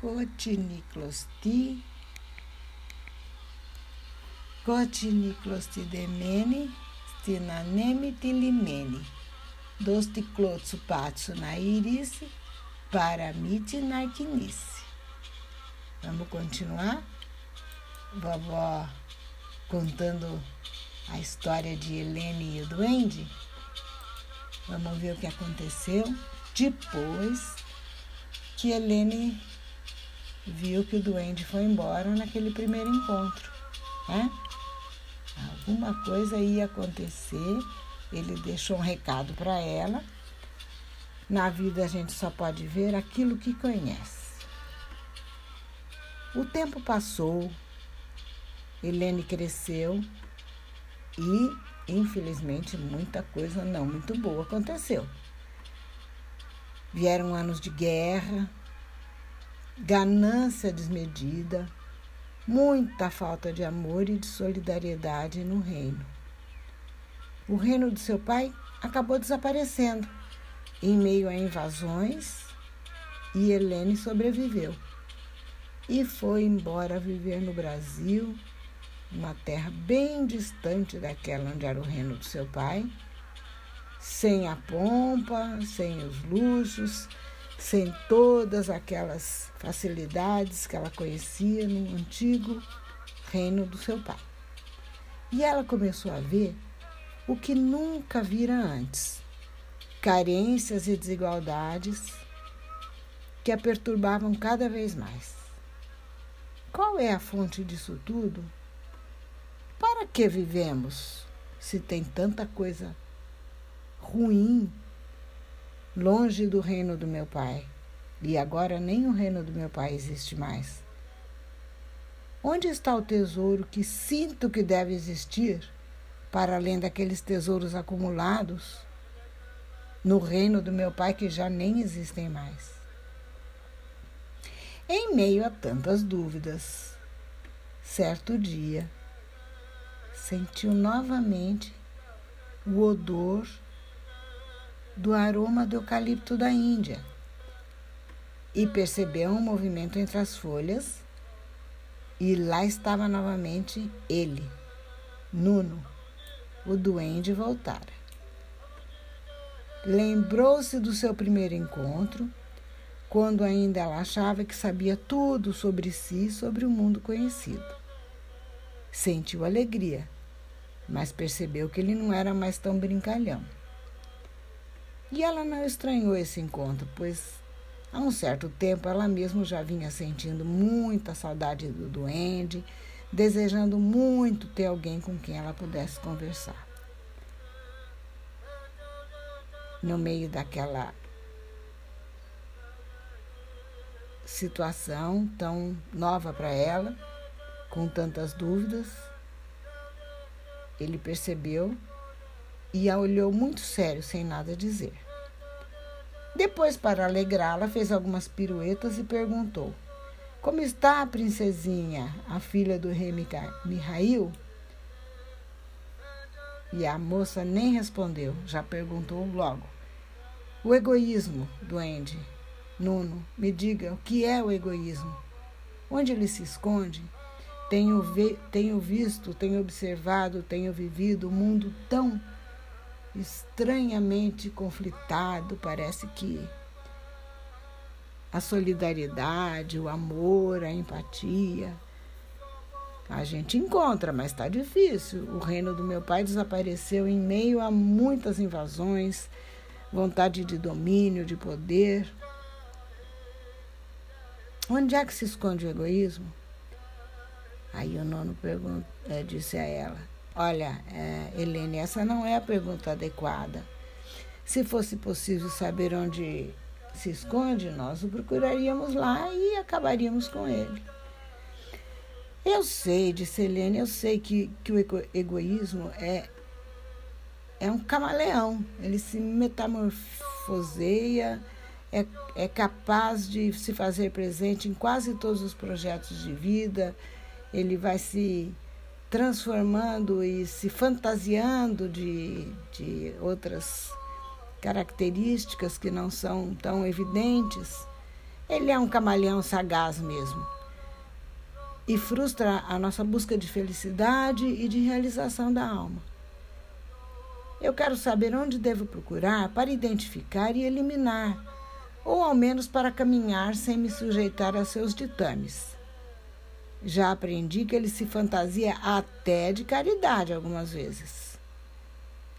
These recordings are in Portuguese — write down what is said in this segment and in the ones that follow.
Cotiniclosti, Cotiniclostidemene, Stinaneme tilimene, Dosticlotsupatsu na iris, Paramite narquinice. Vamos continuar? Vovó contando a história de Helene e o duende? Vamos ver o que aconteceu depois que Helene viu que o duende foi embora naquele primeiro encontro. Né? Alguma coisa ia acontecer, ele deixou um recado para ela. Na vida a gente só pode ver aquilo que conhece. O tempo passou, Helene cresceu e, infelizmente, muita coisa não muito boa aconteceu. Vieram anos de guerra, ganância desmedida, muita falta de amor e de solidariedade no reino. O reino de seu pai acabou desaparecendo em meio a invasões e Helene sobreviveu e foi embora viver no Brasil, uma terra bem distante daquela onde era o reino do seu pai sem a pompa, sem os luxos, sem todas aquelas facilidades que ela conhecia no antigo reino do seu pai. E ela começou a ver o que nunca vira antes: carências e desigualdades que a perturbavam cada vez mais. Qual é a fonte disso tudo? Para que vivemos se tem tanta coisa ruim, longe do reino do meu pai. E agora nem o reino do meu pai existe mais. Onde está o tesouro que sinto que deve existir, para além daqueles tesouros acumulados no reino do meu pai que já nem existem mais? Em meio a tantas dúvidas, certo dia, sentiu novamente o odor do aroma do eucalipto da Índia e percebeu um movimento entre as folhas e lá estava novamente ele, Nuno, o duende voltara. Lembrou-se do seu primeiro encontro, quando ainda ela achava que sabia tudo sobre si e sobre o mundo conhecido. Sentiu alegria, mas percebeu que ele não era mais tão brincalhão. E ela não estranhou esse encontro, pois há um certo tempo ela mesma já vinha sentindo muita saudade do duende, desejando muito ter alguém com quem ela pudesse conversar. No meio daquela situação tão nova para ela, com tantas dúvidas, ele percebeu e a olhou muito sério, sem nada dizer. Depois, para alegrá-la, fez algumas piruetas e perguntou: Como está a princesinha, a filha do rei Mihail? E a moça nem respondeu, já perguntou logo. O egoísmo, duende. Nuno, me diga o que é o egoísmo? Onde ele se esconde? Tenho, tenho visto, tenho observado, tenho vivido um mundo tão estranhamente conflitado, parece que a solidariedade, o amor, a empatia. A gente encontra, mas está difícil. O reino do meu pai desapareceu em meio a muitas invasões, vontade de domínio, de poder. Onde é que se esconde o egoísmo? Aí o nono pergunta, é, disse a ela: Olha, é, Helene, essa não é a pergunta adequada. Se fosse possível saber onde se esconde, nós o procuraríamos lá e acabaríamos com ele. Eu sei, disse Helene, eu sei que, que o egoísmo é, é um camaleão. Ele se metamorfoseia, é, é capaz de se fazer presente em quase todos os projetos de vida, ele vai se transformando e se fantasiando de, de outras características que não são tão evidentes. Ele é um camaleão sagaz mesmo. E frustra a nossa busca de felicidade e de realização da alma. Eu quero saber onde devo procurar para identificar e eliminar, ou ao menos para caminhar sem me sujeitar a seus ditames. Já aprendi que ele se fantasia até de caridade algumas vezes.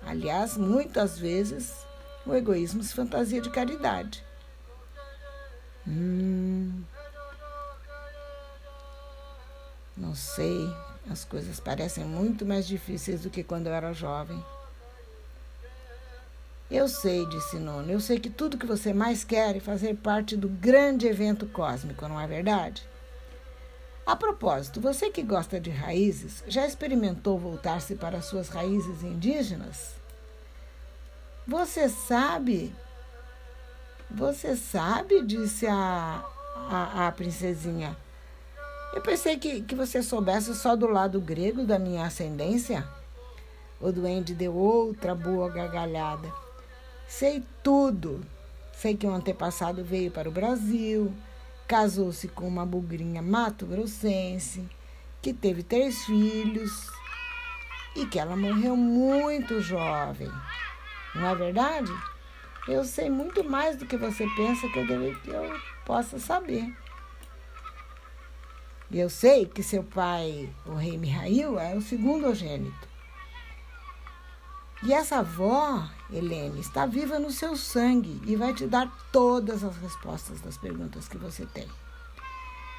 Aliás, muitas vezes o egoísmo se fantasia de caridade. Hum, não sei, as coisas parecem muito mais difíceis do que quando eu era jovem. Eu sei, disse Nono, eu sei que tudo que você mais quer é fazer parte do grande evento cósmico, não é verdade? A propósito, você que gosta de raízes, já experimentou voltar-se para suas raízes indígenas? Você sabe? Você sabe? disse a, a, a princesinha. Eu pensei que, que você soubesse só do lado grego da minha ascendência. O duende deu outra boa gargalhada. Sei tudo. Sei que um antepassado veio para o Brasil, casou-se com uma bugrinha mato-grossense, que teve três filhos e que ela morreu muito jovem. Não é verdade? Eu sei muito mais do que você pensa que eu, deve, que eu possa saber. E eu sei que seu pai, o rei Mihail, é o segundo ogênito. E essa avó, Helene, está viva no seu sangue e vai te dar todas as respostas das perguntas que você tem.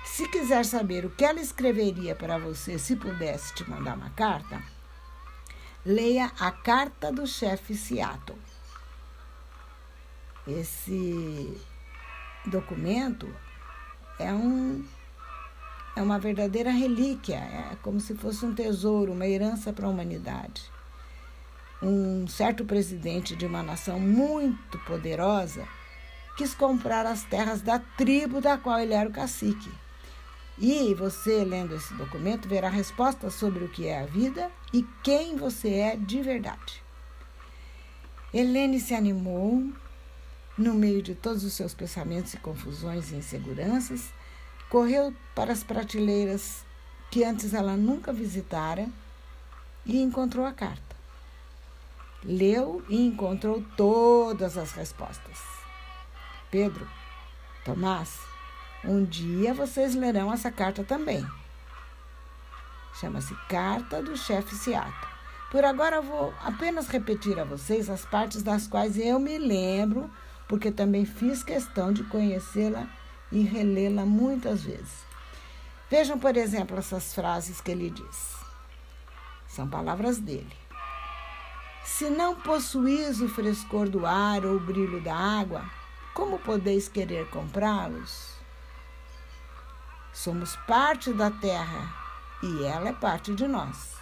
Se quiser saber o que ela escreveria para você se pudesse te mandar uma carta, leia a carta do chefe Seattle. Esse documento é um é uma verdadeira relíquia, é como se fosse um tesouro, uma herança para a humanidade um certo presidente de uma nação muito poderosa quis comprar as terras da tribo da qual ele era o cacique. E você, lendo esse documento, verá respostas sobre o que é a vida e quem você é de verdade. Helene se animou, no meio de todos os seus pensamentos e confusões e inseguranças, correu para as prateleiras que antes ela nunca visitara e encontrou a carta. Leu e encontrou todas as respostas. Pedro, Tomás, um dia vocês lerão essa carta também. Chama-se Carta do Chefe Seato. Por agora vou apenas repetir a vocês as partes das quais eu me lembro, porque também fiz questão de conhecê-la e relê-la muitas vezes. Vejam, por exemplo, essas frases que ele diz. São palavras dele. Se não possuís o frescor do ar ou o brilho da água, como podeis querer comprá-los? Somos parte da terra e ela é parte de nós.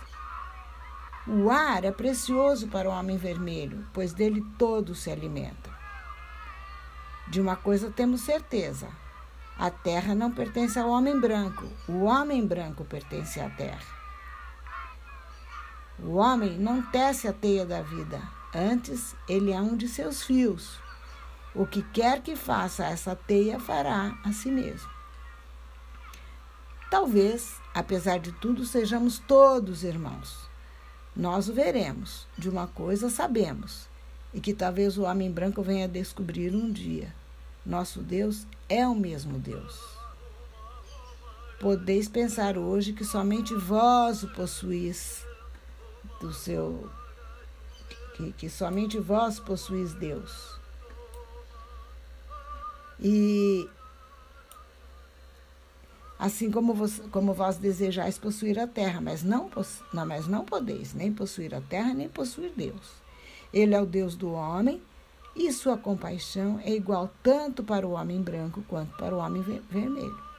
O ar é precioso para o homem vermelho, pois dele todo se alimenta. De uma coisa temos certeza: a terra não pertence ao homem branco, o homem branco pertence à terra. O homem não tece a teia da vida, antes ele é um de seus fios. O que quer que faça essa teia fará a si mesmo. Talvez, apesar de tudo, sejamos todos irmãos. Nós o veremos, de uma coisa sabemos, e que talvez o homem branco venha descobrir um dia. Nosso Deus é o mesmo Deus. Podeis pensar hoje que somente vós o possuís do seu que, que somente vós possuís Deus. E assim como vós, como vós desejais possuir a terra, mas não, não, mas não podeis nem possuir a terra, nem possuir Deus. Ele é o Deus do homem e sua compaixão é igual tanto para o homem branco quanto para o homem vermelho.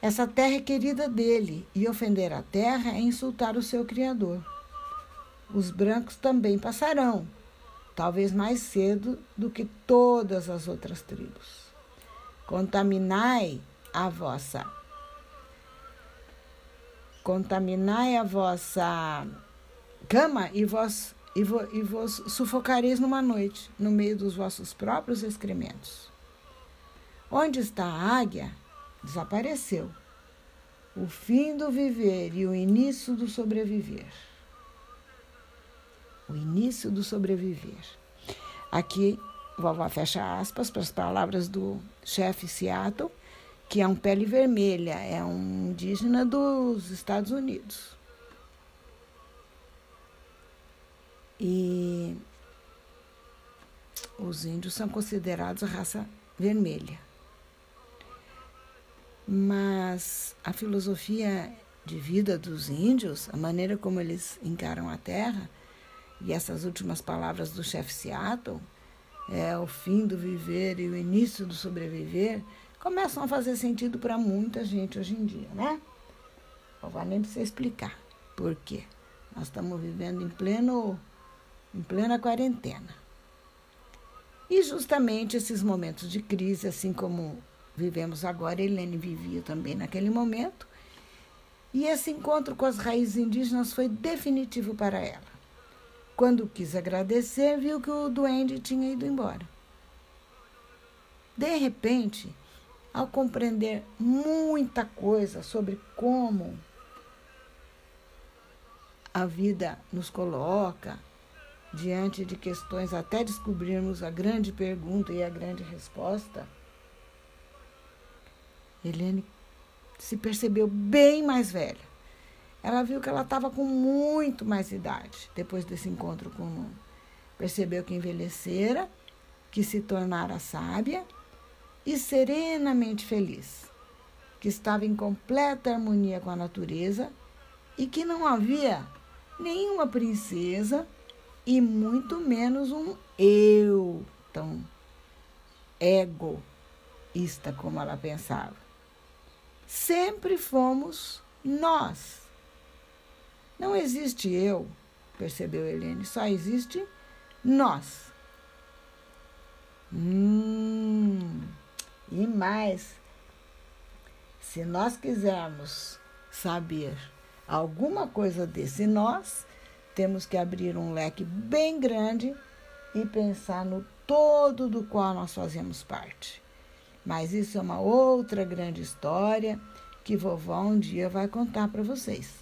Essa terra é querida dele, e ofender a terra é insultar o seu Criador. Os brancos também passarão, talvez mais cedo do que todas as outras tribos. Contaminai a vossa contaminai a vossa cama e vós e, e vos sufocareis numa noite, no meio dos vossos próprios excrementos. Onde está a águia, desapareceu. O fim do viver e o início do sobreviver. O início do sobreviver. Aqui, vovó fecha aspas para as palavras do chefe Seattle, que é um pele vermelha, é um indígena dos Estados Unidos. E os índios são considerados a raça vermelha. Mas a filosofia de vida dos índios, a maneira como eles encaram a terra, e essas últimas palavras do chefe Seattle, é o fim do viver e o início do sobreviver, começam a fazer sentido para muita gente hoje em dia, né? Não vai nem precisar explicar por quê. Nós estamos vivendo em pleno em plena quarentena. E justamente esses momentos de crise, assim como vivemos agora, Helene vivia também naquele momento. E esse encontro com as raízes indígenas foi definitivo para ela. Quando quis agradecer, viu que o duende tinha ido embora. De repente, ao compreender muita coisa sobre como a vida nos coloca diante de questões até descobrirmos a grande pergunta e a grande resposta, Helene se percebeu bem mais velha. Ela viu que ela estava com muito mais idade depois desse encontro com o Nuno. Percebeu que envelhecera, que se tornara sábia e serenamente feliz, que estava em completa harmonia com a natureza e que não havia nenhuma princesa e muito menos um eu tão egoísta como ela pensava. Sempre fomos nós. Não existe eu, percebeu Helene, só existe nós. Hum, e mais, se nós quisermos saber alguma coisa desse nós, temos que abrir um leque bem grande e pensar no todo do qual nós fazemos parte. Mas isso é uma outra grande história que vovó um dia vai contar para vocês.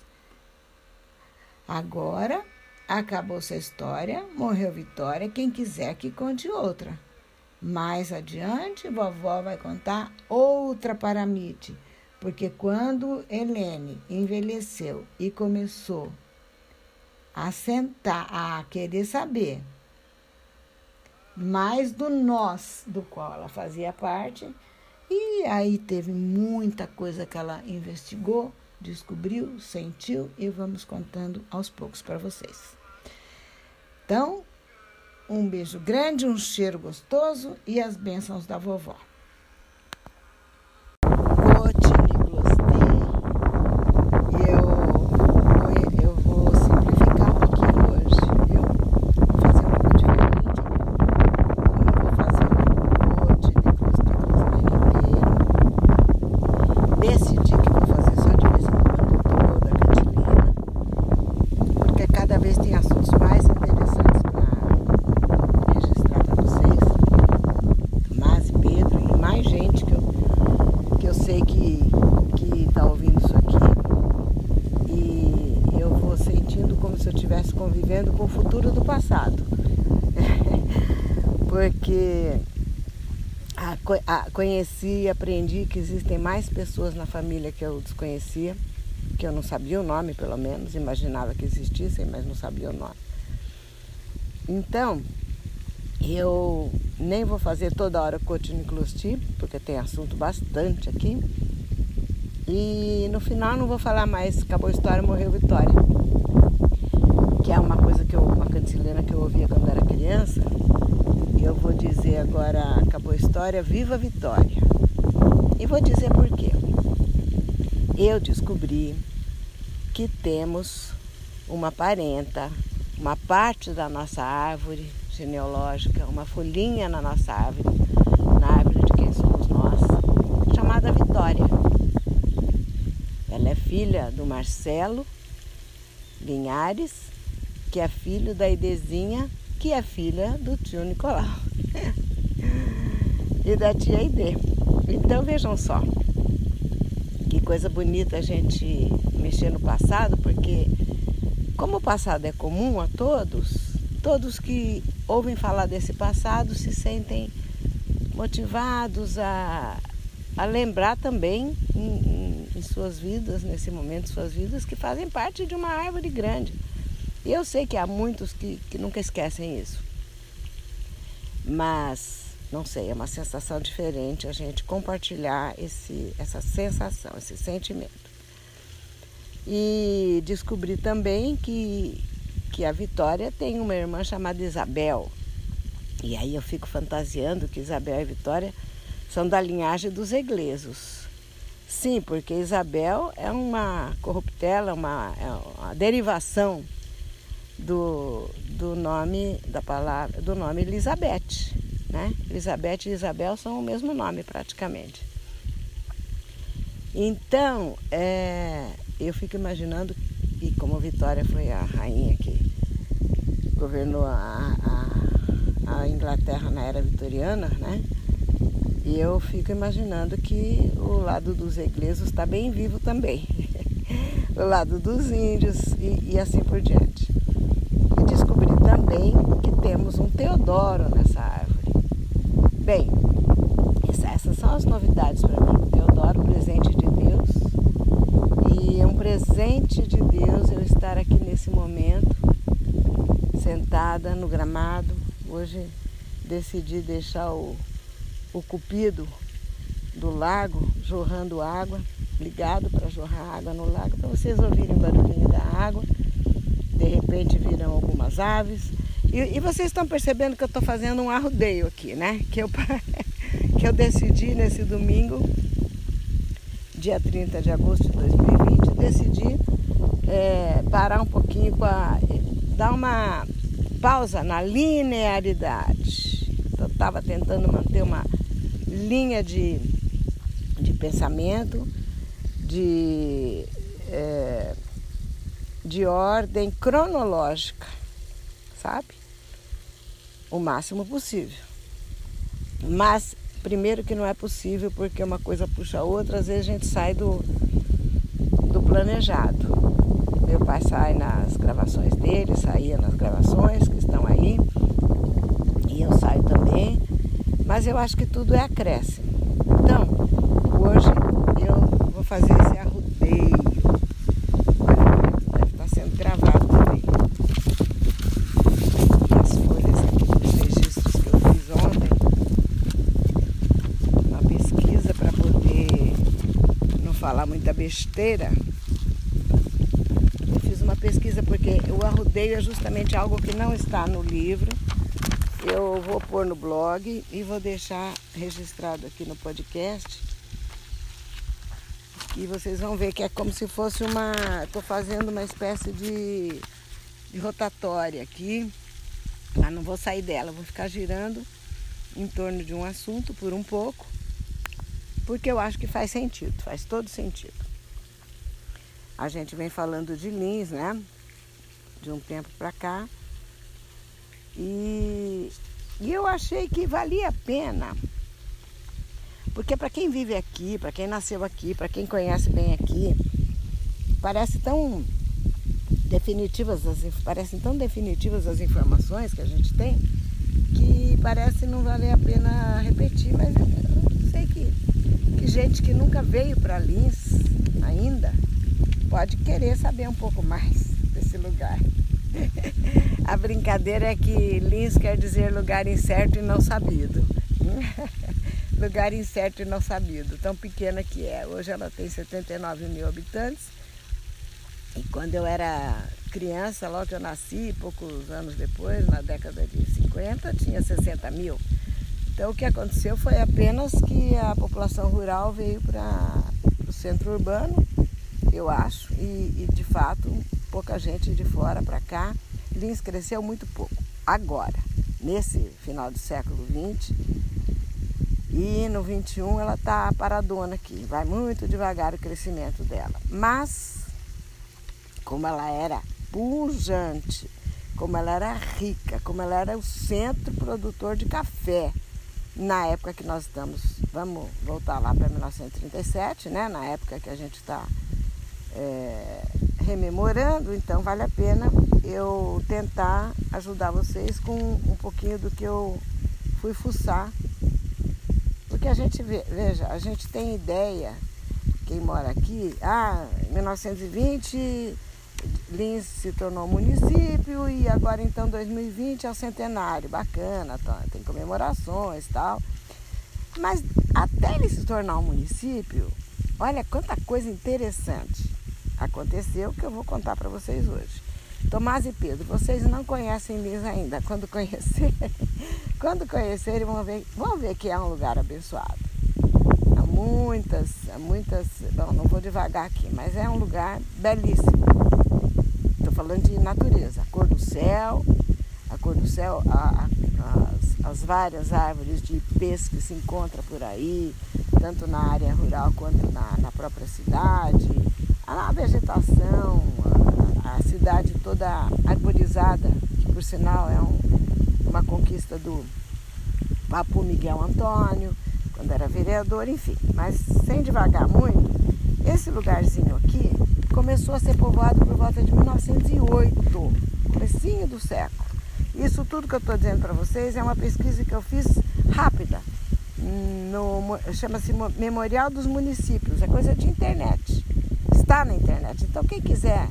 Agora, acabou-se a história, morreu Vitória, quem quiser que conte outra. Mais adiante, vovó vai contar outra paramite, porque quando Helene envelheceu e começou a sentar, a querer saber mais do nós do qual ela fazia parte. E aí teve muita coisa que ela investigou, descobriu, sentiu e vamos contando aos poucos para vocês. Então, um beijo grande, um cheiro gostoso e as bênçãos da vovó. Conheci e aprendi que existem mais pessoas na família que eu desconhecia, que eu não sabia o nome, pelo menos, imaginava que existissem, mas não sabia o nome. Então, eu nem vou fazer toda hora cotiniclosti, porque tem assunto bastante aqui. E no final não vou falar mais, acabou a história, morreu Vitória. Que é uma coisa que eu, uma cantilena que eu ouvia quando era criança, vou dizer agora, acabou a história, viva a vitória. E vou dizer por quê. Eu descobri que temos uma parenta, uma parte da nossa árvore genealógica, uma folhinha na nossa árvore, na árvore de quem somos nós, chamada Vitória. Ela é filha do Marcelo Linhares, que é filho da Idezinha que é filha do tio Nicolau e da tia Ide. Então vejam só, que coisa bonita a gente mexer no passado, porque como o passado é comum a todos, todos que ouvem falar desse passado se sentem motivados a, a lembrar também em, em, em suas vidas, nesse momento, suas vidas, que fazem parte de uma árvore grande. E eu sei que há muitos que, que nunca esquecem isso. Mas não sei, é uma sensação diferente a gente compartilhar esse, essa sensação, esse sentimento. E descobri também que, que a Vitória tem uma irmã chamada Isabel. E aí eu fico fantasiando que Isabel e Vitória são da linhagem dos eglesos. Sim, porque Isabel é uma corruptela, uma, é uma derivação do, do nome da palavra, do nome Elizabeth né? Elizabeth e Isabel são o mesmo nome praticamente. Então, é, eu fico imaginando, e como Vitória foi a rainha que governou a, a, a Inglaterra na era vitoriana, né? E eu fico imaginando que o lado dos ingleses está bem vivo também. o lado dos índios e, e assim por diante. E descobri também que temos um Teodoro nessa árvore. Bem, essas são as novidades para mim. Teodoro, presente de Deus. E é um presente de Deus eu estar aqui nesse momento, sentada no gramado. Hoje decidi deixar o, o cupido do lago jorrando água, ligado para jorrar água no lago, para vocês ouvirem o barulhinho da água. De repente virão algumas aves e, e vocês estão percebendo que eu estou fazendo um arrodeio aqui, né? Que eu, que eu decidi nesse domingo, dia 30 de agosto de 2020, decidi é, parar um pouquinho com a. dar uma pausa na linearidade. Eu estava tentando manter uma linha de, de pensamento, de, é, de ordem cronológica, sabe? o máximo possível. Mas, primeiro que não é possível porque uma coisa puxa a outra, às vezes a gente sai do, do planejado. Meu pai sai nas gravações dele, saía nas gravações que estão aí, e eu saio também, mas eu acho que tudo é acréscimo. Então, hoje fazer esse arrudeio. Deve estar sendo gravado também. falar muita besteira, eu fiz uma pesquisa porque o arrudeio é justamente algo que não está no livro. Eu vou pôr no blog e vou deixar registrado aqui no podcast. E vocês vão ver que é como se fosse uma. Estou fazendo uma espécie de, de rotatória aqui. Mas não vou sair dela, vou ficar girando em torno de um assunto por um pouco porque eu acho que faz sentido, faz todo sentido. A gente vem falando de Lins, né? De um tempo para cá. E, e eu achei que valia a pena. Porque para quem vive aqui, para quem nasceu aqui, para quem conhece bem aqui, parece tão definitivas as, parecem tão definitivas as informações que a gente tem que parece não valer a pena repetir, mas eu sei que que gente que nunca veio para Lins ainda pode querer saber um pouco mais desse lugar. A brincadeira é que Lins quer dizer lugar incerto e não sabido. lugar incerto e não sabido, tão pequena que é. Hoje ela tem 79 mil habitantes. E quando eu era criança, logo que eu nasci, poucos anos depois, na década de 50, tinha 60 mil. Então o que aconteceu foi apenas que a população rural veio para o centro urbano, eu acho, e, e, de fato pouca gente de fora para cá. Lins cresceu muito pouco. Agora, nesse final do século XX e no 21 ela está paradona aqui, vai muito devagar o crescimento dela. Mas como ela era pujante, como ela era rica, como ela era o centro produtor de café, na época que nós estamos, vamos voltar lá para 1937, né? Na época que a gente está é, rememorando, então vale a pena eu tentar ajudar vocês com um pouquinho do que eu fui fuçar. Porque a gente veja, a gente tem ideia, quem mora aqui, ah, em 1920 Lins se tornou município e agora então 2020 é o centenário, bacana, tá, tem comemorações e tal. Mas até ele se tornar um município, olha quanta coisa interessante aconteceu que eu vou contar para vocês hoje. Tomás e Pedro, vocês não conhecem Lins ainda. Quando conhecerem, quando conhecerem vão ver, vão ver que é um lugar abençoado. Há muitas, há muitas, bom, não vou devagar aqui, mas é um lugar belíssimo falando de natureza, a cor do céu, a cor do céu, a, a, as, as, várias árvores de ipês que se encontram por aí, tanto na área rural quanto na, na própria cidade, a, a vegetação, a, a, cidade toda arborizada, que por sinal é um, uma conquista do Papo Miguel Antônio, quando era vereador, enfim. Mas sem devagar muito, esse lugarzinho aqui começou a ser povoado por volta de 1908, comecinho do século. Isso tudo que eu estou dizendo para vocês é uma pesquisa que eu fiz rápida, chama-se Memorial dos Municípios, é coisa de internet, está na internet. Então quem quiser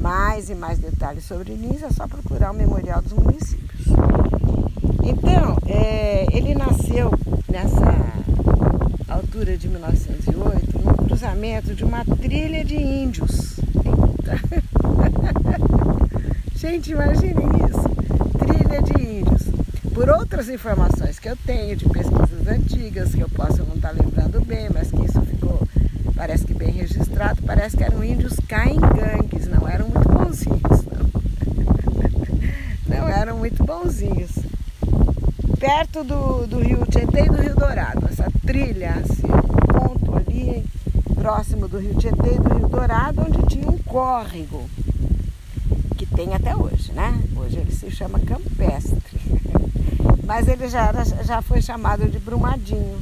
mais e mais detalhes sobre Lins é só procurar o Memorial dos Municípios. Então, é, ele nasceu nessa altura de 1908 no cruzamento de uma trilha de índios. Gente, imaginem isso, trilha de índios. Por outras informações que eu tenho de pesquisas antigas, que eu posso não estar lembrando bem, mas que isso ficou, parece que bem registrado, parece que eram índios caingangues, não eram muito bonzinhos, não. Não eram muito bonzinhos perto do, do rio Tietê e do Rio Dourado. Essa trilha, esse ponto ali próximo do rio Tietê e do Rio Dourado, onde tinha um córrego, que tem até hoje, né? Hoje ele se chama Campestre. Mas ele já, era, já foi chamado de Brumadinho.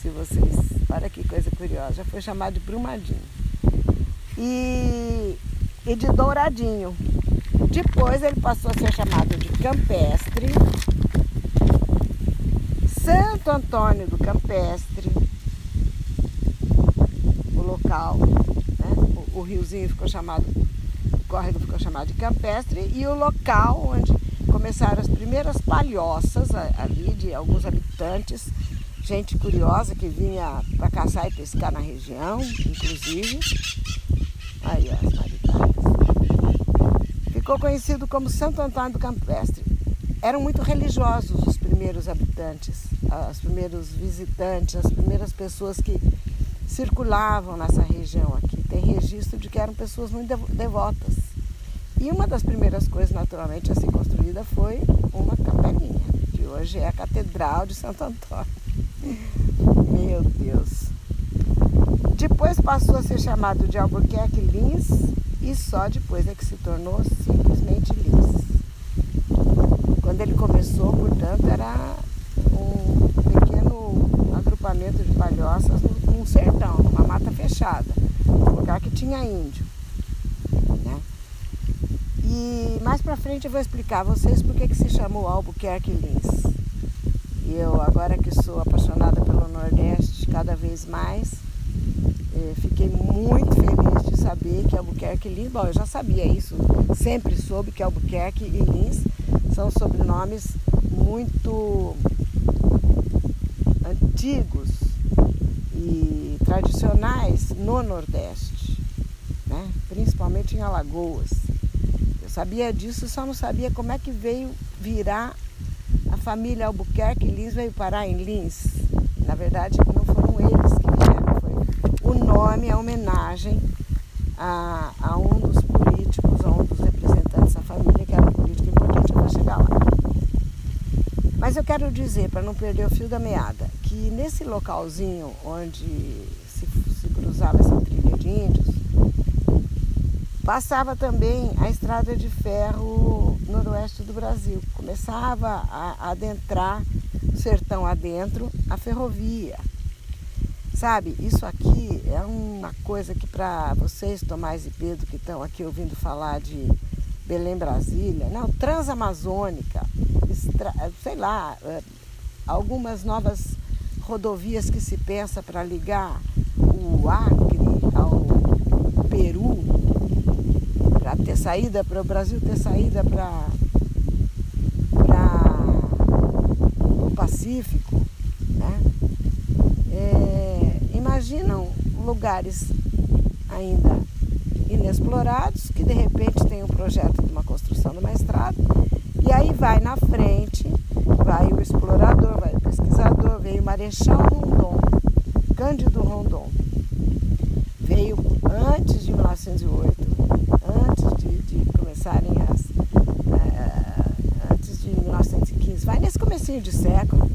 Se vocês. Olha que coisa curiosa, já foi chamado de Brumadinho. E, e de Douradinho. Depois ele passou a ser chamado de Campestre Santo Antônio do Campestre, o local, né? o, o riozinho ficou chamado, o córrego ficou chamado de Campestre, e o local onde começaram as primeiras palhoças ali de alguns habitantes, gente curiosa que vinha para caçar e pescar na região, inclusive. Aí, ó, as maritadas. Ficou conhecido como Santo Antônio do Campestre. Eram muito religiosos os primeiros habitantes os primeiros visitantes, as primeiras pessoas que circulavam nessa região aqui. Tem registro de que eram pessoas muito devotas. E uma das primeiras coisas, naturalmente, a ser construída foi uma capelinha, que hoje é a Catedral de Santo Antônio. Meu Deus! Depois passou a ser chamado de Albuquerque Lins e só depois é que se tornou simplesmente Lins. Começou, portanto, era um pequeno agrupamento de palhoças num sertão, numa mata fechada, um lugar que tinha índio. Né? E mais para frente eu vou explicar a vocês por que se chamou Albuquerque Lins. E eu, agora que sou apaixonada pelo Nordeste cada vez mais, eh, fiquei muito feliz de saber que Albuquerque Lins, bom, eu já sabia isso, sempre soube que Albuquerque e Lins são sobrenomes muito antigos e tradicionais no Nordeste, né? principalmente em Alagoas. Eu sabia disso, só não sabia como é que veio virar a família Albuquerque Lins veio parar em Lins. Na verdade, não foram eles que vieram, foi o nome, a homenagem a, a um dos políticos, a um dos representantes da família, que era um político importante, eu vou chegar lá. Mas eu quero dizer, para não perder o fio da meada, que nesse localzinho onde se, se cruzava essa trilha de índios, passava também a estrada de ferro noroeste do Brasil. Começava a adentrar o sertão adentro a ferrovia. Sabe, isso aqui é uma coisa que para vocês, Tomás e Pedro, que estão aqui ouvindo falar de Belém Brasília, não, Transamazônica, sei lá, é, algumas novas rodovias que se pensa para ligar o Acre ao Peru, para ter saída, para o Brasil ter saída para o Pacífico, né? É, imaginam lugares ainda inexplorados que de repente tem um projeto de uma construção de uma estrada e aí vai na frente, vai o explorador, vai o pesquisador, veio Marechal Rondon, Cândido Rondon. Veio antes de 1908, antes de, de começarem as. Uh, antes de 1915, vai nesse comecinho de século,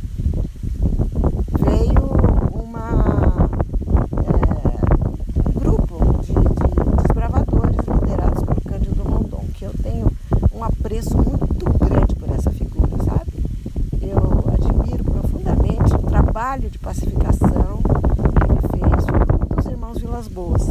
trabalho de pacificação que ele fez com os irmãos Vilas Boas.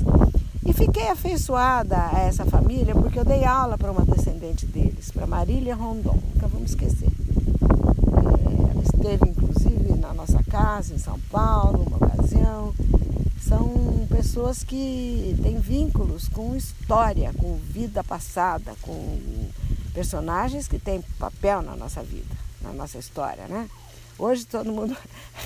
E fiquei afeiçoada a essa família porque eu dei aula para uma descendente deles, para Marília Rondon, nunca vamos esquecer. É, ela esteve inclusive na nossa casa em São Paulo, uma ocasião. São pessoas que têm vínculos com história, com vida passada, com personagens que têm papel na nossa vida, na nossa história, né? Hoje todo mundo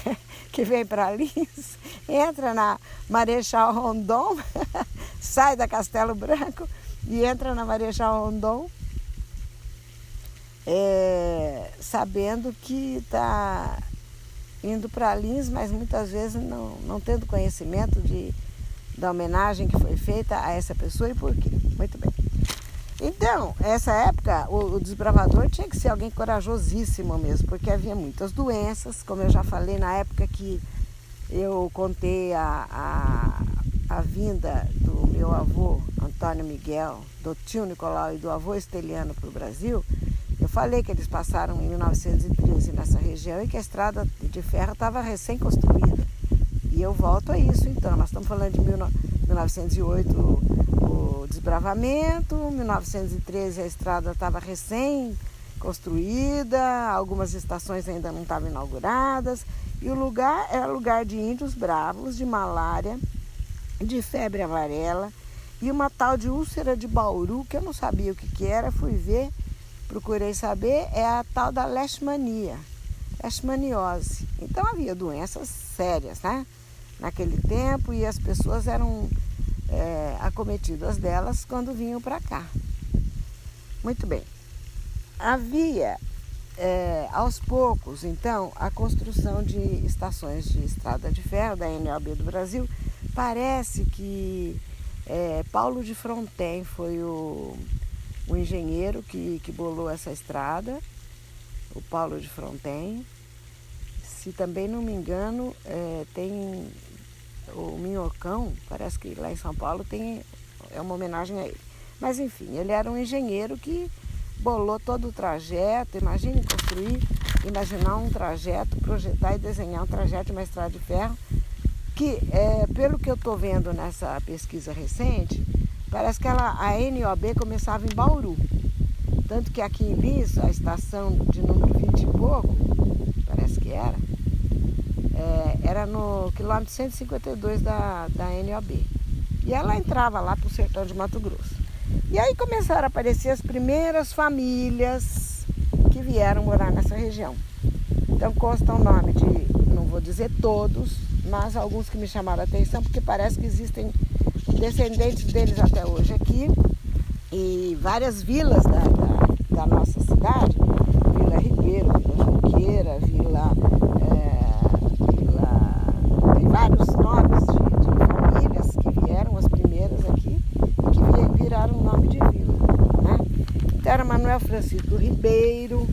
que vem para Lins entra na Marechal Rondon, sai da Castelo Branco e entra na Marechal Rondon, é, sabendo que está indo para Lins, mas muitas vezes não, não tendo conhecimento de, da homenagem que foi feita a essa pessoa e por quê. Muito bem. Então, essa época, o, o, desbravador tinha que ser alguém corajosíssimo mesmo, porque havia muitas doenças, como eu já falei na época que eu contei a, a, a vinda meu avô Antônio Miguel, do tio Nicolau e do avô Esteliano para o Brasil. Eu falei que eles passaram em 1913 nessa região e que a estrada de ferro estava recém-construída. E eu volto a isso então. Nós estamos falando de 1908 desbravamento, 1913 a estrada estava recém construída, algumas estações ainda não estavam inauguradas, e o lugar era lugar de índios bravos, de malária, de febre amarela e uma tal de úlcera de Bauru, que eu não sabia o que, que era, fui ver, procurei saber, é a tal da leishmania, leishmaniose. Então havia doenças sérias, né? Naquele tempo e as pessoas eram é, acometidas delas quando vinham para cá. Muito bem. Havia é, aos poucos, então, a construção de estações de estrada de ferro da NOB do Brasil. Parece que é, Paulo de Fronten foi o, o engenheiro que, que bolou essa estrada, o Paulo de Fronten. Se também não me engano, é, tem o Minhocão, parece que lá em São Paulo tem é uma homenagem a ele. Mas enfim, ele era um engenheiro que bolou todo o trajeto, imagine construir, imaginar um trajeto, projetar e desenhar um trajeto de uma estrada de ferro, que é, pelo que eu estou vendo nessa pesquisa recente, parece que ela, a NOB começava em Bauru. Tanto que aqui em Lins, a estação de número 20 e pouco, parece que era, é, era no quilômetro 152 da, da NOB. E ela entrava lá para o sertão de Mato Grosso. E aí começaram a aparecer as primeiras famílias que vieram morar nessa região. Então consta o nome de, não vou dizer todos, mas alguns que me chamaram a atenção, porque parece que existem descendentes deles até hoje aqui. E várias vilas da, da, da nossa cidade, Vila Ribeiro, Vila Junqueira, Vila vários nomes de, de, famílias que vieram, as primeiras aqui, e que viraram nome de vila. Né? Então era Manuel Francisco Ribeiro,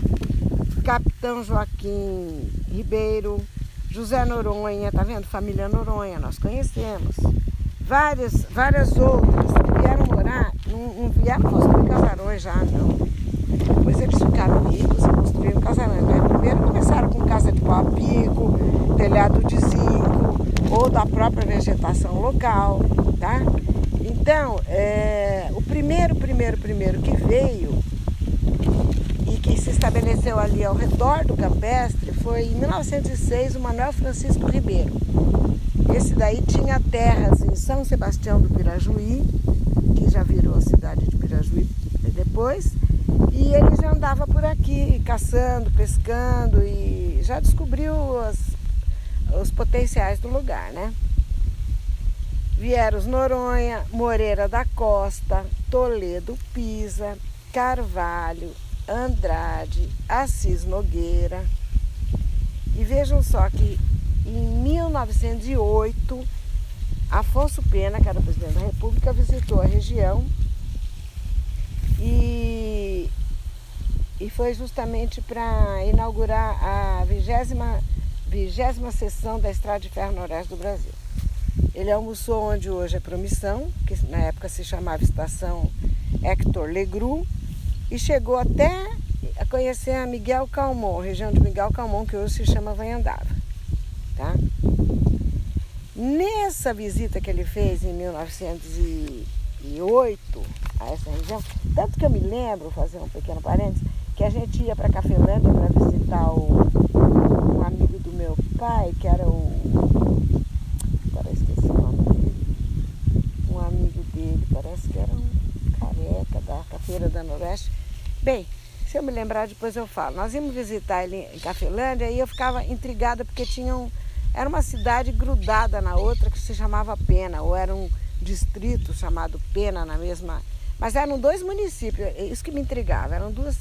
Capitão Joaquim Ribeiro, José Noronha, tá vendo? Família Noronha, nós conhecemos. Várias, várias outras que vieram morar não, não vieram construir casarões já, não. Depois eles ficaram ricos e construíram casarões. Mas primeiro começaram com casa de pau pico, telhado de zinco, ou da própria vegetação local, tá? Então, é, o primeiro, primeiro, primeiro que veio e que se estabeleceu ali ao redor do campestre foi em 1906 o Manuel Francisco Ribeiro. Esse daí tinha terras em São Sebastião do Pirajuí, que já virou a cidade de Pirajuí depois, e ele já andava por aqui caçando, pescando e já descobriu as, os potenciais do lugar, né? Vieram os Noronha, Moreira da Costa, Toledo Pisa, Carvalho, Andrade, Assis Nogueira. E vejam só que em 1908, Afonso Pena, que era presidente da República, visitou a região e, e foi justamente para inaugurar a vigésima, vigésima sessão da Estrada de Ferro Noroeste do Brasil. Ele almoçou onde hoje é Promissão, que na época se chamava Estação Hector Legru, e chegou até a conhecer a Miguel Calmon, região de Miguel Calmon, que hoje se chama Vanhandava. Tá? Nessa visita que ele fez em 1908 a essa região, tanto que eu me lembro, fazer um pequeno parênteses, que a gente ia para Cafelândia para visitar o, um amigo do meu pai, que era o parece que era um careca da Cafeira da Noroeste. Bem, se eu me lembrar depois eu falo. Nós íamos visitar ele em Cafelândia e eu ficava intrigada porque tinha um, era uma cidade grudada na outra que se chamava Pena, ou era um distrito chamado Pena na mesma. Mas eram dois municípios, é isso que me intrigava, eram duas,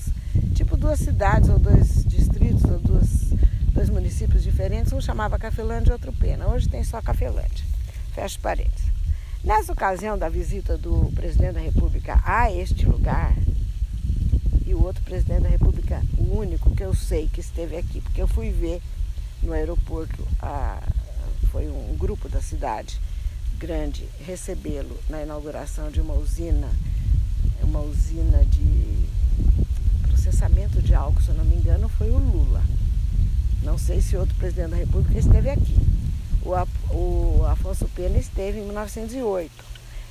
tipo duas cidades ou dois distritos ou duas, dois municípios diferentes, um chamava Cafelândia e outro Pena. Hoje tem só Cafelândia. Fecha parênteses. Nessa ocasião da visita do presidente da República a este lugar, e o outro presidente da República, o único que eu sei que esteve aqui, porque eu fui ver no aeroporto, a, foi um grupo da cidade grande recebê-lo na inauguração de uma usina, uma usina de processamento de álcool, se eu não me engano, foi o Lula. Não sei se outro presidente da República esteve aqui o, o Afonso Pena esteve em 1908.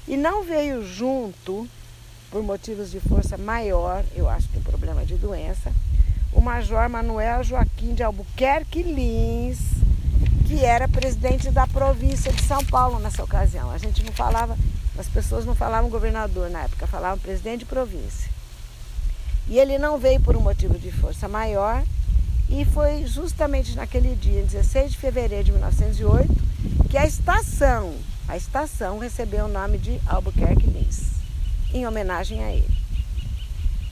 E não veio junto, por motivos de força maior, eu acho que um problema de doença, o Major Manuel Joaquim de Albuquerque Lins, que era presidente da província de São Paulo nessa ocasião. A gente não falava, as pessoas não falavam governador na época, falavam presidente de província. E ele não veio por um motivo de força maior e foi justamente naquele dia, 16 de fevereiro de 1908, que a estação, a estação recebeu o nome de Albuquerque Lins, em homenagem a ele.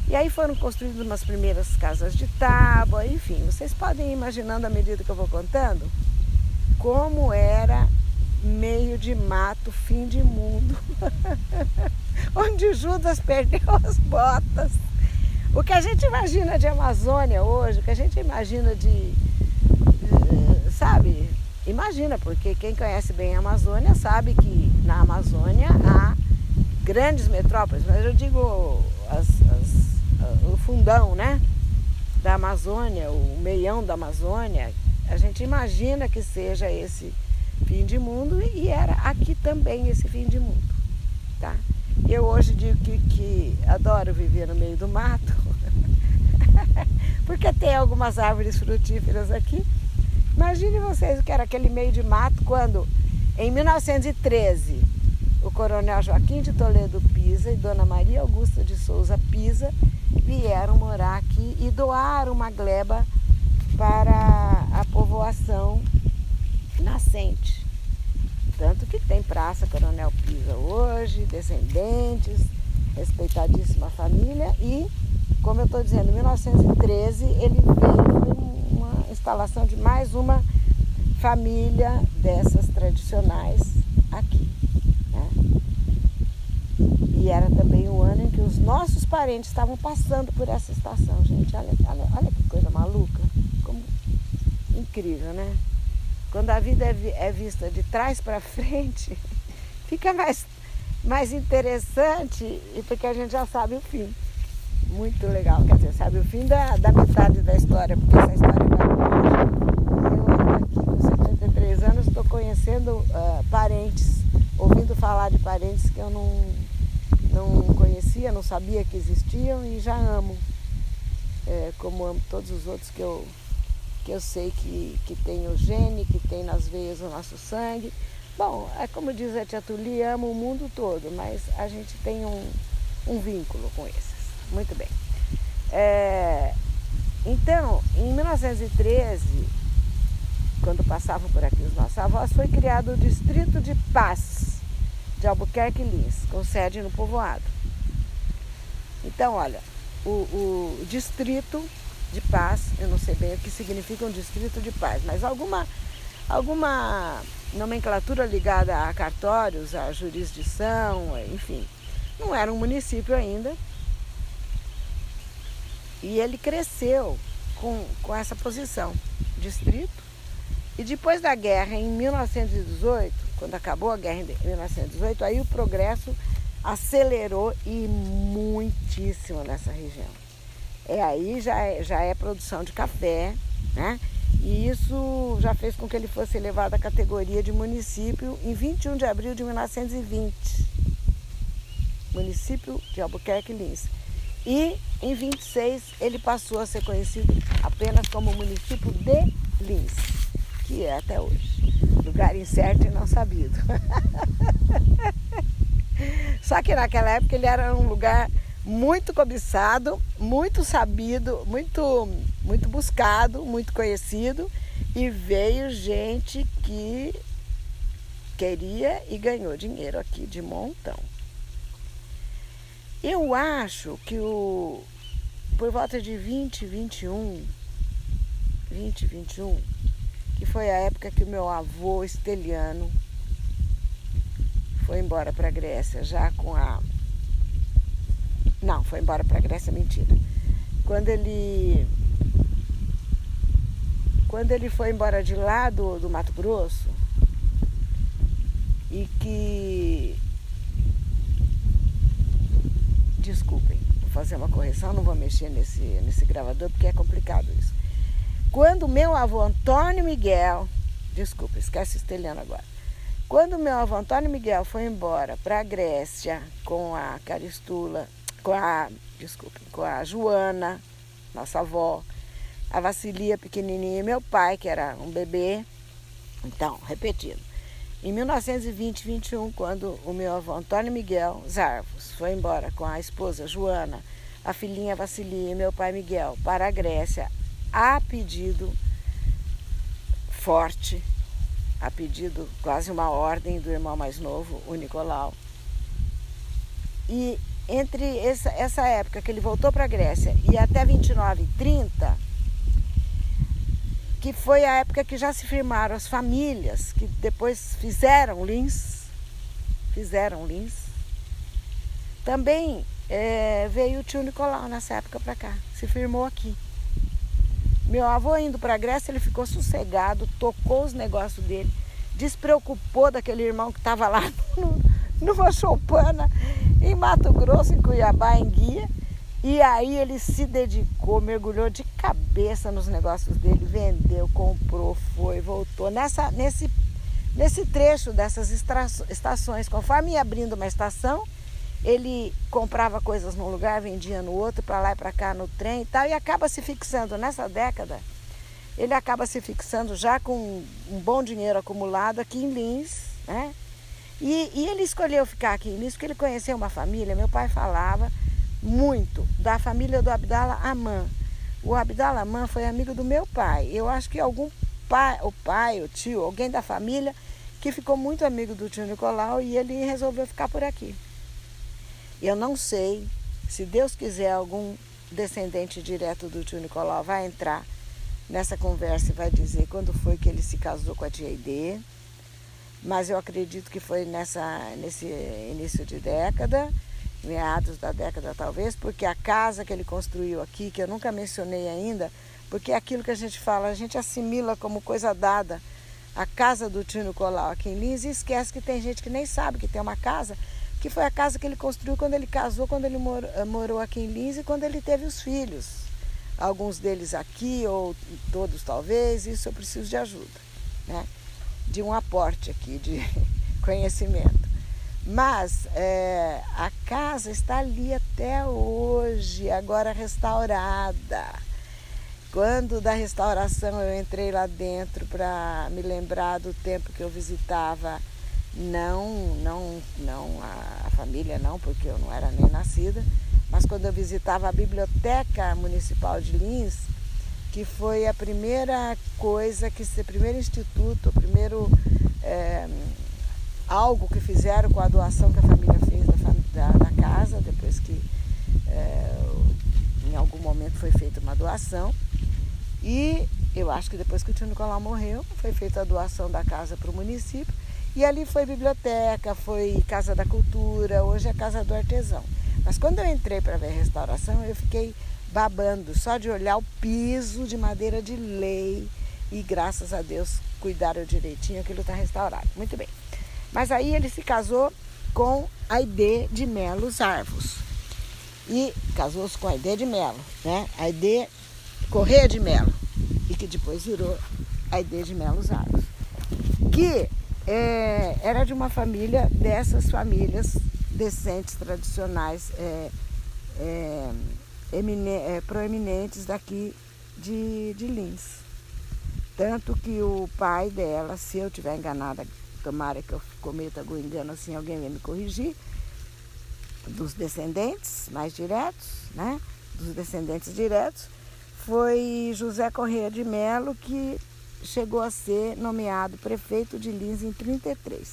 E aí foram construídas umas primeiras casas de tábua, enfim, vocês podem ir imaginando à medida que eu vou contando como era meio de mato, fim de mundo, onde Judas perdeu as botas. O que a gente imagina de Amazônia hoje, o que a gente imagina de, sabe, imagina, porque quem conhece bem a Amazônia sabe que na Amazônia há grandes metrópoles, mas eu digo as, as, o fundão, né? Da Amazônia, o meião da Amazônia, a gente imagina que seja esse fim de mundo e era aqui também esse fim de mundo, tá? Eu hoje digo que, que adoro viver no meio do mato, porque tem algumas árvores frutíferas aqui. Imagine vocês o que era aquele meio de mato quando, em 1913, o coronel Joaquim de Toledo Pisa e Dona Maria Augusta de Souza Pisa vieram morar aqui e doaram uma gleba para a povoação nascente. Tanto que tem Praça Coronel Pisa hoje, descendentes, respeitadíssima família e, como eu estou dizendo, em 1913 ele veio uma instalação de mais uma família dessas tradicionais aqui. E era também o ano em que os nossos parentes estavam passando por essa estação, gente. Olha, olha, olha que coisa maluca. Como... Incrível, né? Quando a vida é, é vista de trás para frente, fica mais, mais interessante porque a gente já sabe o fim. Muito legal, quer dizer, sabe o fim da, da metade da história, porque essa história vai longe. Eu aqui com 73 anos estou conhecendo uh, parentes, ouvindo falar de parentes que eu não, não conhecia, não sabia que existiam e já amo. É, como amo todos os outros que eu, que eu sei que, que tem o gene, que tem nas veias o nosso sangue Bom, é como diz a tia Tuli, ama o mundo todo, mas a gente tem um, um vínculo com esses. Muito bem. É, então, em 1913, quando passavam por aqui os nossos avós, foi criado o Distrito de Paz de Albuquerque Lins, com sede no povoado. Então, olha, o, o Distrito de Paz, eu não sei bem o que significa um Distrito de Paz, mas alguma, alguma nomenclatura ligada a cartórios, a jurisdição, enfim. Não era um município ainda. E ele cresceu com, com essa posição, distrito. E depois da guerra, em 1918, quando acabou a guerra em 1918, aí o progresso acelerou e muitíssimo nessa região. É aí já é, já é produção de café, né? E isso já fez com que ele fosse elevado à categoria de município em 21 de abril de 1920. Município de Albuquerque Lins. E em 26 ele passou a ser conhecido apenas como município de Lins, que é até hoje. Lugar incerto e não sabido. Só que naquela época ele era um lugar muito cobiçado, muito sabido, muito, muito buscado, muito conhecido e veio gente que queria e ganhou dinheiro aqui de montão. Eu acho que o por volta de 20, 21, 20, 21, que foi a época que o meu avô esteliano foi embora para a Grécia, já com a não, foi embora para a Grécia, mentira. Quando ele. Quando ele foi embora de lá do, do Mato Grosso, e que. Desculpem, vou fazer uma correção, não vou mexer nesse, nesse gravador porque é complicado isso. Quando meu avô Antônio Miguel, desculpa, esquece estelhando agora. Quando meu avô Antônio Miguel foi embora para a Grécia com a Caristula com a, desculpe, com a Joana, nossa avó, a Vacilia pequenininha e meu pai, que era um bebê. Então, repetindo, em 1920 21, quando o meu avô Antônio Miguel Zarvos foi embora com a esposa Joana, a filhinha Vacilia e meu pai Miguel para a Grécia, a pedido forte, a pedido quase uma ordem do irmão mais novo, o Nicolau. E entre essa, essa época que ele voltou para a Grécia e até 29 e 30, que foi a época que já se firmaram as famílias que depois fizeram Lins, fizeram Lins. Também é, veio o tio Nicolau nessa época para cá, se firmou aqui. Meu avô indo para a Grécia, ele ficou sossegado, tocou os negócios dele, despreocupou daquele irmão que estava lá numa choupana em Mato Grosso, em Cuiabá, em Guia. E aí ele se dedicou, mergulhou de cabeça nos negócios dele, vendeu, comprou, foi, voltou. Nessa, nesse, nesse trecho dessas estações, conforme ia abrindo uma estação, ele comprava coisas num lugar, vendia no outro, para lá e para cá no trem e tal, e acaba se fixando nessa década. Ele acaba se fixando já com um bom dinheiro acumulado aqui em Lins, né? E, e ele escolheu ficar aqui nisso porque ele conheceu uma família, meu pai falava muito da família do Abdala Aman. O Abdala Aman foi amigo do meu pai. Eu acho que algum pai, o pai, o tio, alguém da família que ficou muito amigo do tio Nicolau e ele resolveu ficar por aqui. Eu não sei se Deus quiser algum descendente direto do tio Nicolau vai entrar nessa conversa e vai dizer quando foi que ele se casou com a tia Ide mas eu acredito que foi nessa, nesse início de década, meados da década talvez, porque a casa que ele construiu aqui, que eu nunca mencionei ainda, porque é aquilo que a gente fala, a gente assimila como coisa dada. A casa do tio Nicolau aqui em Lins e esquece que tem gente que nem sabe que tem uma casa que foi a casa que ele construiu quando ele casou, quando ele eh, morou aqui em Lins e quando ele teve os filhos. Alguns deles aqui, ou todos talvez, isso eu preciso de ajuda, né? de um aporte aqui de conhecimento. Mas é, a casa está ali até hoje, agora restaurada. Quando da restauração eu entrei lá dentro para me lembrar do tempo que eu visitava não, não, não a, a família não, porque eu não era nem nascida, mas quando eu visitava a Biblioteca Municipal de Lins, que foi a primeira coisa, que o primeiro instituto, o primeiro é, algo que fizeram com a doação que a família fez da, da, da casa, depois que é, em algum momento foi feita uma doação. E eu acho que depois que o tio Nicolau morreu, foi feita a doação da casa para o município. E ali foi biblioteca, foi Casa da Cultura, hoje é Casa do Artesão. Mas quando eu entrei para ver a restauração, eu fiquei babando só de olhar o piso de madeira de lei e graças a Deus cuidaram direitinho, aquilo está restaurado. Muito bem. Mas aí ele se casou com a Aide de Melo Arvos. E casou-se com a Aide de Melo, né? A Aide Correia de Melo. E que depois virou Aide de Melo Arvos. Que é, era de uma família dessas famílias decentes, tradicionais, é, é, é, proeminentes daqui de, de Lins. Tanto que o pai dela, se eu estiver enganada, tomara que eu cometa algum engano assim, alguém vai me corrigir, dos descendentes mais diretos, né? Dos descendentes diretos, foi José Corrêa de Melo que chegou a ser nomeado prefeito de Lins em 33.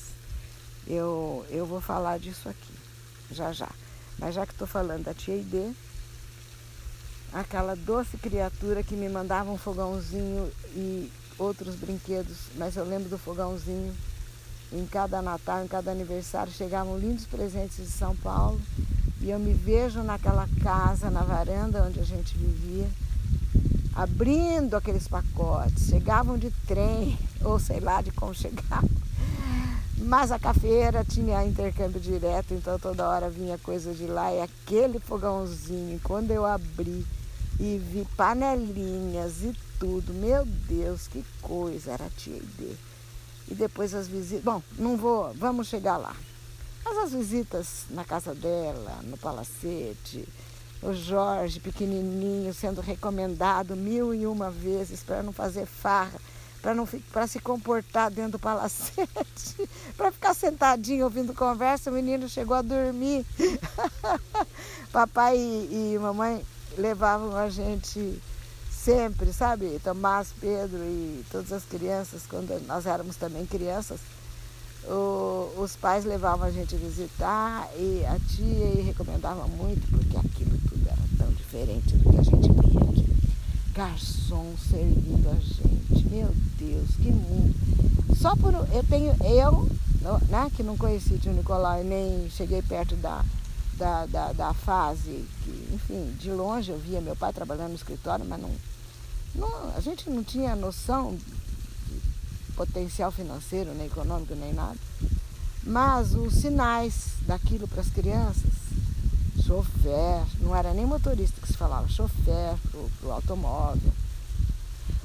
Eu, eu vou falar disso aqui, já já. Mas já que estou falando da tia Ide, aquela doce criatura que me mandava um fogãozinho e outros brinquedos, mas eu lembro do fogãozinho. Em cada Natal, em cada aniversário, chegavam lindos presentes de São Paulo e eu me vejo naquela casa, na varanda onde a gente vivia abrindo aqueles pacotes, chegavam de trem, ou sei lá de como chegavam. Mas a cafeira tinha intercâmbio direto, então toda hora vinha coisa de lá e aquele fogãozinho, quando eu abri e vi panelinhas e tudo, meu Deus, que coisa, era a tia Ide. E depois as visitas, bom, não vou, vamos chegar lá. Mas as visitas na casa dela, no palacete, o Jorge, pequenininho, sendo recomendado mil e uma vezes para não fazer farra, para não para se comportar dentro do palacete, para ficar sentadinho ouvindo conversa, o menino chegou a dormir. Papai e, e mamãe levavam a gente sempre, sabe? Tomás, Pedro e todas as crianças, quando nós éramos também crianças, o, os pais levavam a gente visitar e a tia recomendava muito, porque aquilo diferente do que a gente via aqui. Garçom servindo a gente, meu Deus, que mundo. Só por. Eu tenho. Eu, né, que não conheci o tio Nicolau e nem cheguei perto da, da, da, da, fase que, enfim, de longe eu via meu pai trabalhando no escritório, mas não, não, a gente não tinha noção potencial financeiro, nem econômico, nem nada. Mas os sinais daquilo para as crianças, chofer, não era nem motorista que se falava, chofer para o automóvel,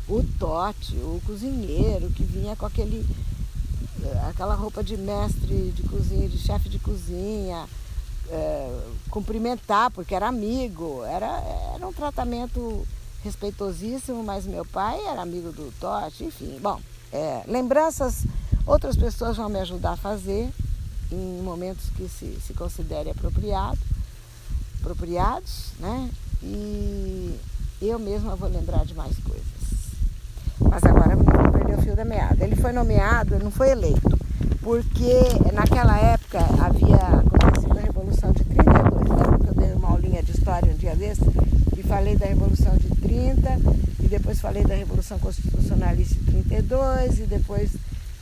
o tote, o cozinheiro que vinha com aquele, eh, aquela roupa de mestre de cozinha, de chefe de cozinha, é, cumprimentar porque era amigo, era, era um tratamento respeitosíssimo, mas meu pai era amigo do Tote, enfim, bom, é, lembranças, outras pessoas vão me ajudar a fazer em momentos que se, se considere apropriado, apropriados, né? E eu mesma vou lembrar de mais coisas. Mas agora não vou perder o fio da meada. Ele foi nomeado, não foi eleito, porque naquela época havia acontecido a Revolução de 32. Lembra que eu dei uma aulinha de história um dia desse? E falei da Revolução de 30 e depois falei da Revolução Constitucionalista de 32 e depois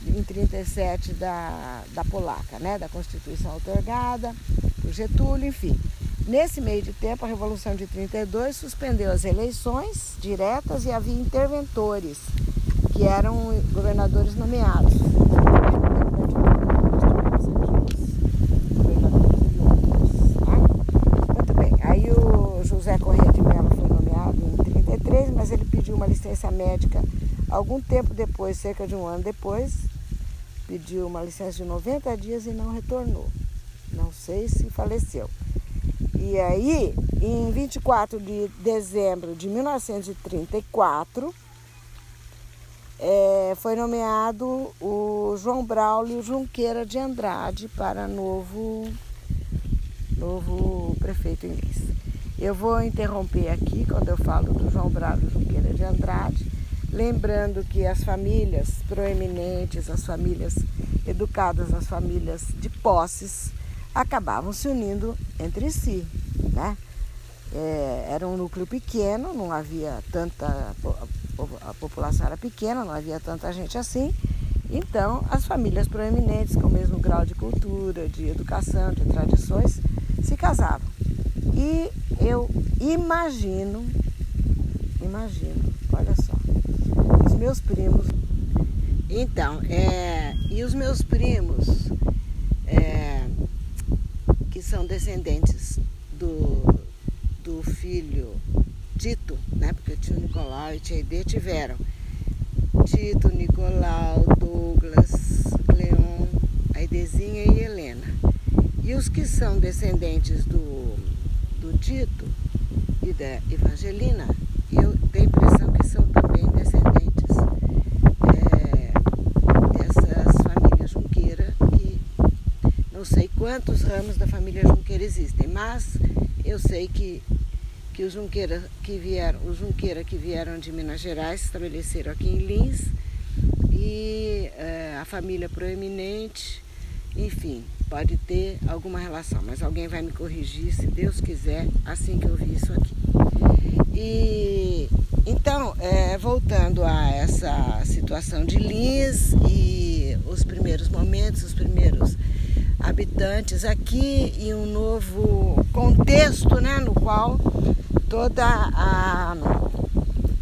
em 37 da, da polaca, né, da Constituição otorgada por Getúlio, enfim. Nesse meio de tempo, a Revolução de 32 suspendeu as eleições diretas e havia interventores, que eram governadores nomeados. Muito bem. Aí o José Corrêa de Mello foi nomeado em 33, mas ele pediu uma licença médica algum tempo depois, cerca de um ano depois, pediu uma licença de 90 dias e não retornou. Não sei se faleceu. E aí, em 24 de dezembro de 1934, é, foi nomeado o João Braulio Junqueira de Andrade para novo, novo prefeito inglês. Eu vou interromper aqui quando eu falo do João Braulio Junqueira de Andrade, lembrando que as famílias proeminentes, as famílias educadas, as famílias de posses, acabavam se unindo entre si, né? É, era um núcleo pequeno, não havia tanta. A população era pequena, não havia tanta gente assim. Então, as famílias proeminentes, com o mesmo grau de cultura, de educação, de tradições, se casavam. E eu imagino, imagino, olha só, os meus primos. Então, é, e os meus primos, são descendentes do, do filho Tito, né? Porque tio Nicolau e tia Ide tiveram Tito, Nicolau, Douglas, Cleon, Aidezinha e Helena. E os que são descendentes do, do Tito e da Evangelina, eu tenho a impressão que são também descendentes é, dessas famílias Junqueira, que não sei quantos ramos da família Junqueira existem, mas eu sei que, que os Junqueira que vieram, os Junqueira que vieram de Minas Gerais se estabeleceram aqui em Lins e é, a família proeminente, enfim, pode ter alguma relação, mas alguém vai me corrigir, se Deus quiser, assim que eu vi isso aqui. E então, é, voltando a essa situação de Lins e os primeiros momentos, os primeiros habitantes aqui e um novo contexto né, no qual toda a,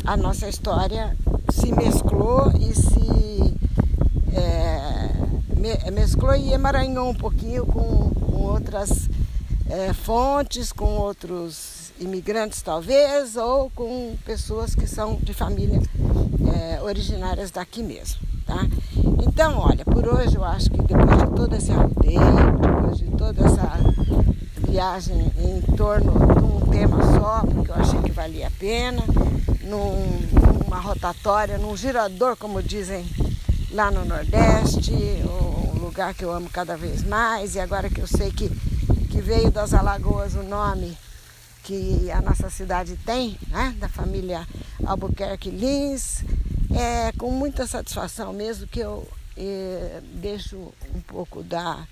a nossa história se mesclou e se é, mesclou e emaranhou um pouquinho com, com outras é, fontes, com outros imigrantes talvez, ou com pessoas que são de família é, originárias daqui mesmo. Tá? Então, olha, por hoje eu acho que depois de todo esse roteiro, depois de toda essa viagem em torno de um tema só, porque eu achei que valia a pena, num, numa rotatória, num girador, como dizem lá no Nordeste, um lugar que eu amo cada vez mais, e agora que eu sei que, que veio das Alagoas o nome que a nossa cidade tem, né, da família Albuquerque Lins, é com muita satisfação mesmo que eu é, deixo um pouco da,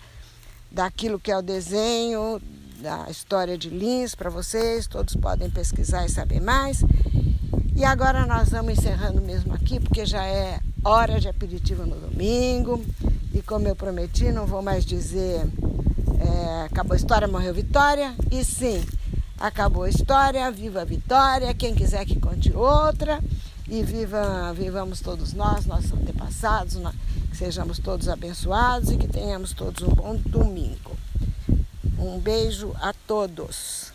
daquilo que é o desenho, da história de Lins para vocês, todos podem pesquisar e saber mais. E agora nós vamos encerrando mesmo aqui, porque já é hora de aperitivo no domingo. E como eu prometi, não vou mais dizer é, acabou a história, morreu Vitória. E sim, acabou a história, viva a Vitória. Quem quiser que conte outra e viva, vivamos todos nós, nossos antepassados, que sejamos todos abençoados e que tenhamos todos um bom domingo. Um beijo a todos.